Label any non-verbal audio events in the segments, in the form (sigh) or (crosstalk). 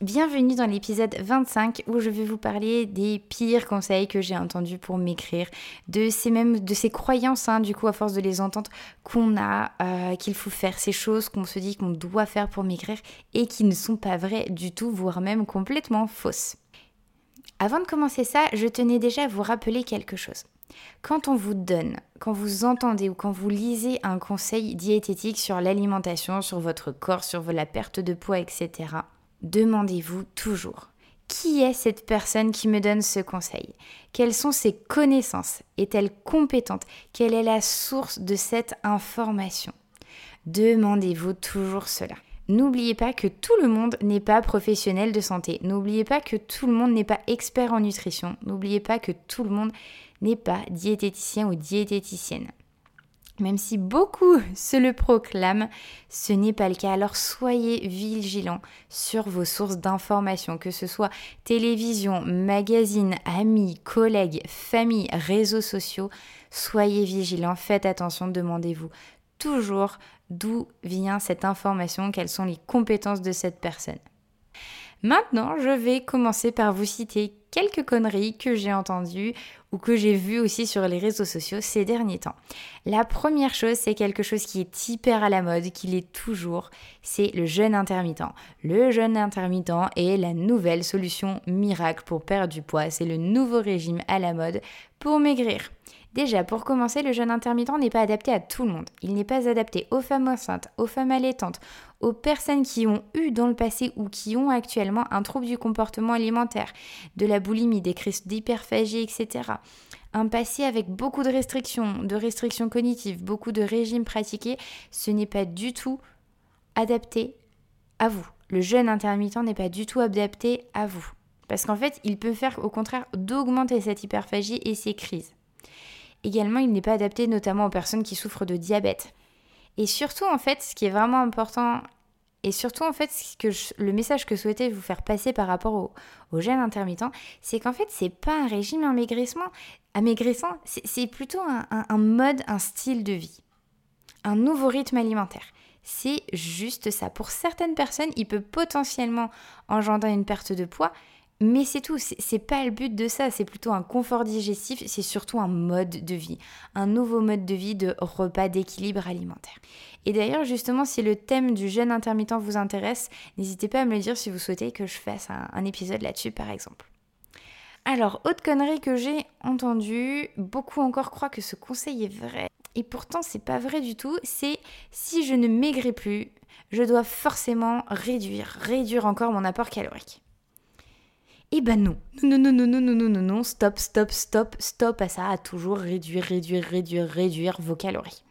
Bienvenue dans l'épisode 25 où je vais vous parler des pires conseils que j'ai entendus pour m'écrire, de ces mêmes de ces croyances hein, du coup à force de les entendre qu'on a euh, qu'il faut faire ces choses qu'on se dit qu'on doit faire pour m'écrire et qui ne sont pas vraies du tout voire même complètement fausses. Avant de commencer ça, je tenais déjà à vous rappeler quelque chose. Quand on vous donne, quand vous entendez ou quand vous lisez un conseil diététique sur l'alimentation, sur votre corps, sur la perte de poids, etc., demandez-vous toujours qui est cette personne qui me donne ce conseil? Quelles sont ses connaissances? Est-elle compétente? Quelle est la source de cette information? Demandez-vous toujours cela. N'oubliez pas que tout le monde n'est pas professionnel de santé. N'oubliez pas que tout le monde n'est pas expert en nutrition. N'oubliez pas que tout le monde n'est pas diététicien ou diététicienne. Même si beaucoup (laughs) se le proclament, ce n'est pas le cas. Alors soyez vigilants sur vos sources d'informations, que ce soit télévision, magazine, amis, collègues, famille, réseaux sociaux. Soyez vigilants, faites attention, demandez-vous toujours d'où vient cette information, quelles sont les compétences de cette personne. Maintenant, je vais commencer par vous citer quelques conneries que j'ai entendues ou que j'ai vues aussi sur les réseaux sociaux ces derniers temps. La première chose, c'est quelque chose qui est hyper à la mode, qui l'est toujours, c'est le jeûne intermittent. Le jeûne intermittent est la nouvelle solution miracle pour perdre du poids, c'est le nouveau régime à la mode pour maigrir. Déjà, pour commencer, le jeûne intermittent n'est pas adapté à tout le monde. Il n'est pas adapté aux femmes enceintes, aux femmes allaitantes, aux personnes qui ont eu dans le passé ou qui ont actuellement un trouble du comportement alimentaire, de la boulimie, des crises d'hyperphagie, etc. Un passé avec beaucoup de restrictions, de restrictions cognitives, beaucoup de régimes pratiqués, ce n'est pas du tout adapté à vous. Le jeûne intermittent n'est pas du tout adapté à vous. Parce qu'en fait, il peut faire au contraire d'augmenter cette hyperphagie et ces crises. Également, il n'est pas adapté notamment aux personnes qui souffrent de diabète. Et surtout, en fait, ce qui est vraiment important, et surtout, en fait, ce que le message que je souhaitais vous faire passer par rapport au, au gène intermittent, c'est qu'en fait, c'est pas un régime amaigrissement, amaigrissant, c'est plutôt un mode, un style de vie, un nouveau rythme alimentaire. C'est juste ça. Pour certaines personnes, il peut potentiellement engendrer une perte de poids, mais c'est tout, c'est pas le but de ça, c'est plutôt un confort digestif, c'est surtout un mode de vie, un nouveau mode de vie de repas d'équilibre alimentaire. Et d'ailleurs, justement, si le thème du jeûne intermittent vous intéresse, n'hésitez pas à me le dire si vous souhaitez que je fasse un, épisode là-dessus, par exemple. Alors, autre connerie que j'ai entendue, beaucoup encore croient que ce conseil est vrai, et pourtant c'est pas vrai du tout, c'est si je ne maigris plus, je dois forcément réduire, réduire encore mon apport calorique. Eh ben non. Non, non, non, non, non, non, non, non, stop, stop, stop, stop à ça, à toujours réduire, réduire, réduire, réduire vos calories.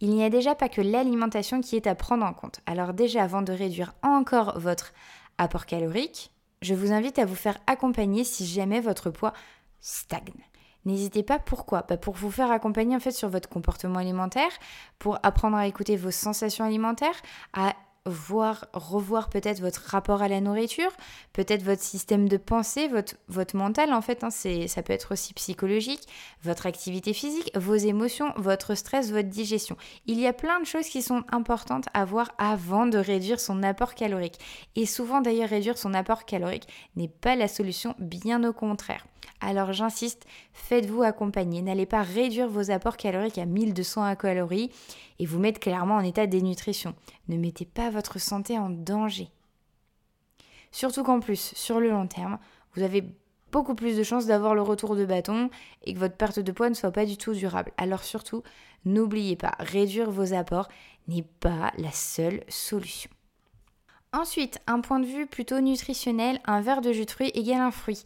Il n'y a déjà pas que l'alimentation qui est à prendre en compte. Alors déjà, avant de réduire encore votre apport calorique, je vous invite à vous faire accompagner si jamais votre poids stagne. N'hésitez pas pourquoi? Bah Pour vous faire accompagner en fait sur votre comportement alimentaire, pour apprendre à écouter vos sensations alimentaires, à voir, revoir peut-être votre rapport à la nourriture, peut-être votre système de pensée, votre, votre mental en fait, hein, ça peut être aussi psychologique, votre activité physique, vos émotions, votre stress, votre digestion. Il y a plein de choses qui sont importantes à voir avant de réduire son apport calorique. Et souvent d'ailleurs réduire son apport calorique n'est pas la solution, bien au contraire. Alors j'insiste, faites-vous accompagner. N'allez pas réduire vos apports caloriques à 1200 calories et vous mettre clairement en état de dénutrition. Ne mettez pas votre santé en danger. Surtout qu'en plus, sur le long terme, vous avez beaucoup plus de chances d'avoir le retour de bâton et que votre perte de poids ne soit pas du tout durable. Alors surtout, n'oubliez pas, réduire vos apports n'est pas la seule solution. Ensuite, un point de vue plutôt nutritionnel, un verre de jus de fruits égale un fruit.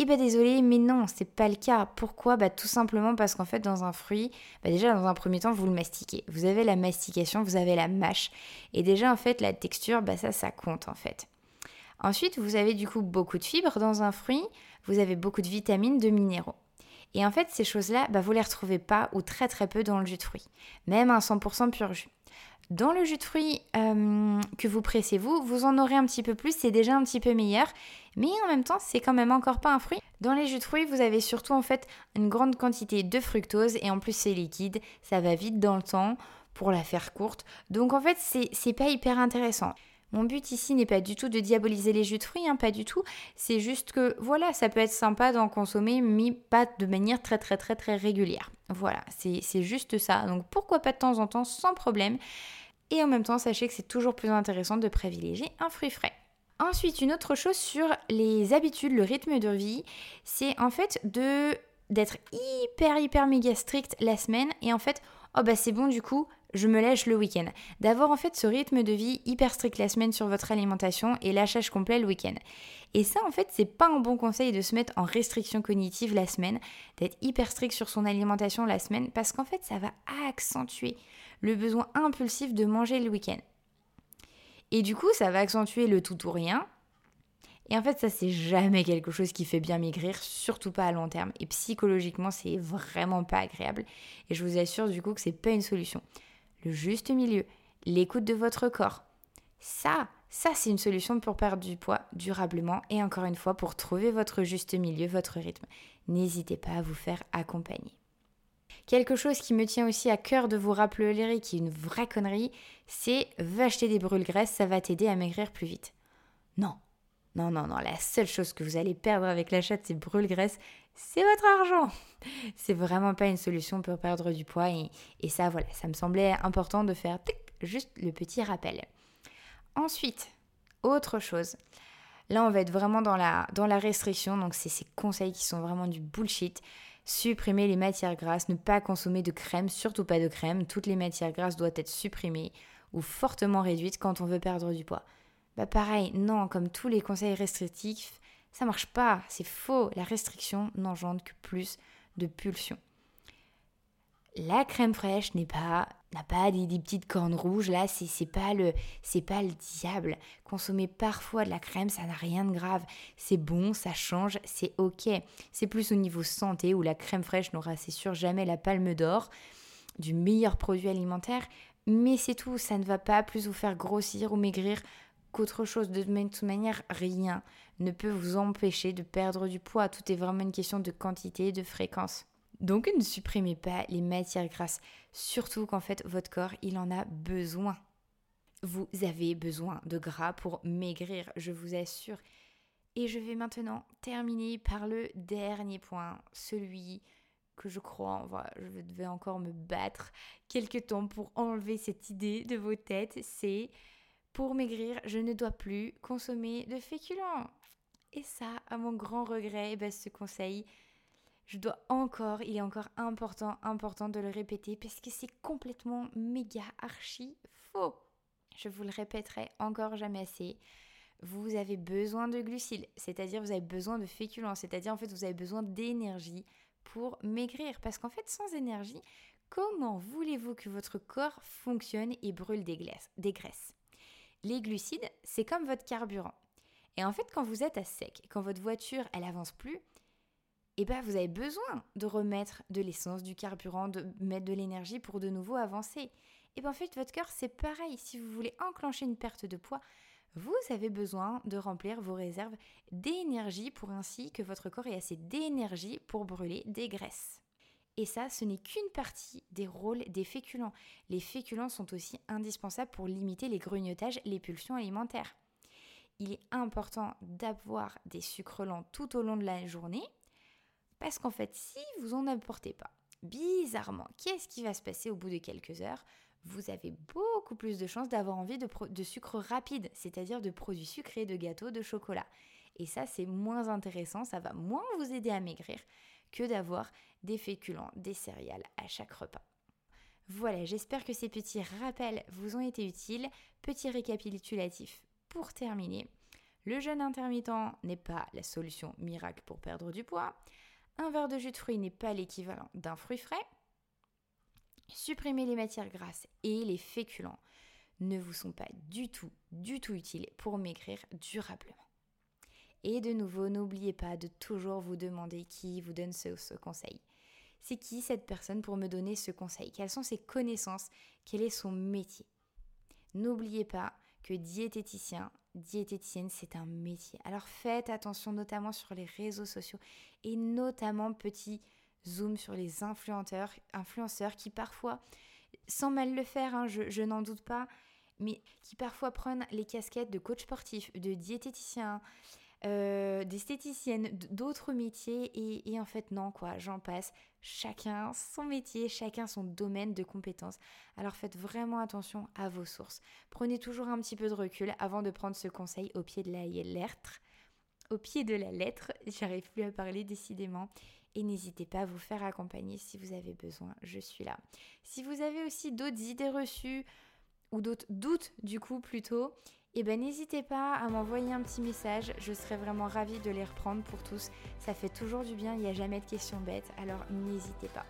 Eh ben désolé, mais non, c'est pas le cas. Pourquoi? Bah tout simplement parce qu'en fait dans un fruit, bah déjà dans un premier temps vous le mastiquez. Vous avez la mastication, vous avez la mâche, et déjà en fait la texture, bah ça ça compte en fait. Ensuite, vous avez du coup beaucoup de fibres dans un fruit, vous avez beaucoup de vitamines, de minéraux. Et en fait, ces choses-là, bah, vous les retrouvez pas ou très très peu dans le jus de fruits, même un 100% pur jus. Dans le jus de fruits euh, que vous pressez vous, vous en aurez un petit peu plus, c'est déjà un petit peu meilleur, mais en même temps, c'est quand même encore pas un fruit. Dans les jus de fruits, vous avez surtout en fait une grande quantité de fructose et en plus c'est liquide, ça va vite dans le temps pour la faire courte. Donc en fait, c'est pas hyper intéressant. Mon but ici n'est pas du tout de diaboliser les jus de fruits, hein, pas du tout. C'est juste que voilà, ça peut être sympa d'en consommer, mais pas de manière très très très très régulière. Voilà, c'est juste ça. Donc pourquoi pas de temps en temps, sans problème. Et en même temps, sachez que c'est toujours plus intéressant de privilégier un fruit frais. Ensuite, une autre chose sur les habitudes, le rythme de vie, c'est en fait de d'être hyper hyper méga strict la semaine et en fait oh bah c'est bon du coup je me lèche le week-end. D'avoir en fait ce rythme de vie hyper strict la semaine sur votre alimentation et lâchage complet le week-end. Et ça en fait c'est pas un bon conseil de se mettre en restriction cognitive la semaine, d'être hyper strict sur son alimentation la semaine parce qu'en fait ça va accentuer le besoin impulsif de manger le week-end. Et du coup ça va accentuer le tout ou rien et en fait, ça, c'est jamais quelque chose qui fait bien maigrir, surtout pas à long terme. Et psychologiquement, c'est vraiment pas agréable. Et je vous assure du coup que c'est pas une solution juste milieu, l'écoute de votre corps. Ça, ça c'est une solution pour perdre du poids durablement et encore une fois pour trouver votre juste milieu, votre rythme. N'hésitez pas à vous faire accompagner. Quelque chose qui me tient aussi à cœur de vous rappeler, qui est une vraie connerie, c'est va acheter des brûles-graisses, ça va t'aider à maigrir plus vite. Non, non, non, non, la seule chose que vous allez perdre avec l'achat de ces brûles-graisses, c'est votre argent. C'est vraiment pas une solution pour perdre du poids et, ça, voilà, ça me semblait important de faire juste le petit rappel. Ensuite, autre chose. Là, on va être vraiment dans la, dans la restriction, donc c'est ces conseils qui sont vraiment du bullshit. Supprimer les matières grasses, ne pas consommer de crème, surtout pas de crème. Toutes les matières grasses doivent être supprimées ou fortement réduites quand on veut perdre du poids. Bah pareil, non, comme tous les conseils restrictifs, ça marche pas, c'est faux. La restriction n'engendre que plus de pulsions. La crème fraîche n'est pas n'a pas des, petites cornes rouges là, c'est pas le c'est pas le diable. Consommer parfois de la crème, ça n'a rien de grave. C'est bon, ça change, c'est ok. C'est plus au niveau santé où la crème fraîche n'aura c'est sûr jamais la palme d'or du meilleur produit alimentaire, mais c'est tout, ça ne va pas plus vous faire grossir ou maigrir qu'autre chose. De toute manière, rien ne peut vous empêcher de perdre du poids. Tout est vraiment une question de quantité et de fréquence. Donc ne supprimez pas les matières grasses, surtout qu'en fait votre corps, il en a besoin. Vous avez besoin de gras pour maigrir, je vous assure. Et je vais maintenant terminer par le dernier point, celui que je crois, je vais encore me battre quelques temps pour enlever cette idée de vos têtes, c'est pour maigrir, je ne dois plus consommer de féculents. Et ça, à mon grand regret, eh ben, ce conseil, je dois encore, il est encore important, important de le répéter parce que c'est complètement méga archi faux. Je vous le répéterai encore jamais assez. Vous avez besoin de glucides, c'est-à-dire vous avez besoin de féculents, c'est-à-dire en fait vous avez besoin d'énergie pour maigrir parce qu'en fait sans énergie, comment voulez-vous que votre corps fonctionne et brûle des, des graisses? Les glucides, c'est comme votre carburant. Et en fait, quand vous êtes à sec, quand votre voiture, elle avance plus, eh ben, vous avez besoin de remettre de l'essence, du carburant, de mettre de l'énergie pour de nouveau avancer. Et bien en fait, votre cœur, c'est pareil. Si vous voulez enclencher une perte de poids, vous avez besoin de remplir vos réserves d'énergie pour ainsi que votre corps ait assez d'énergie pour brûler des graisses. Et ça, ce n'est qu'une partie des rôles des féculents. Les féculents sont aussi indispensables pour limiter les grignotages, les pulsions alimentaires. Il est important d'avoir des sucres lents tout au long de la journée, parce qu'en fait, si vous n'en apportez pas, bizarrement, qu'est-ce qui va se passer au bout de quelques heures? Vous avez beaucoup plus de chances d'avoir envie de, de, sucre rapide, c'est-à-dire de produits sucrés, de gâteaux, de chocolat. Et ça, c'est moins intéressant, ça va moins vous aider à maigrir que d'avoir des féculents, des céréales à chaque repas. Voilà, j'espère que ces petits rappels vous ont été utiles. Petit récapitulatif pour terminer. Le jeûne intermittent n'est pas la solution miracle pour perdre du poids. Un verre de jus de fruits n'est pas l'équivalent d'un fruit frais. Supprimer les matières grasses et les féculents ne vous sont pas du tout, du tout utiles pour maigrir durablement. Et de nouveau, n'oubliez pas de toujours vous demander qui vous donne ce, conseil. C'est qui cette personne pour me donner ce conseil? Quelles sont ses connaissances? Quel est son métier? N'oubliez pas que diététicien, diététicienne, c'est un métier. Alors faites attention notamment sur les réseaux sociaux et notamment petit zoom sur les influenceurs, influenceurs qui parfois, sans mal le faire, hein, je n'en doute pas, mais qui parfois prennent les casquettes de coach sportif, de diététicien, euh, d'autres métiers et, en fait non quoi, j'en passe. Chacun son métier, chacun son domaine de compétences. Alors faites vraiment attention à vos sources. Prenez toujours un petit peu de recul avant de prendre ce conseil au pied de la lettre. Au pied de la lettre, j'arrive plus à parler décidément. Et n'hésitez pas à vous faire accompagner si vous avez besoin, je suis là. Si vous avez aussi d'autres idées reçues, ou d'autres doutes du coup plutôt, et eh ben n'hésitez pas à m'envoyer un petit message, je serais vraiment ravie de les reprendre pour tous. Ça fait toujours du bien, il n'y a jamais de questions bêtes, alors n'hésitez pas.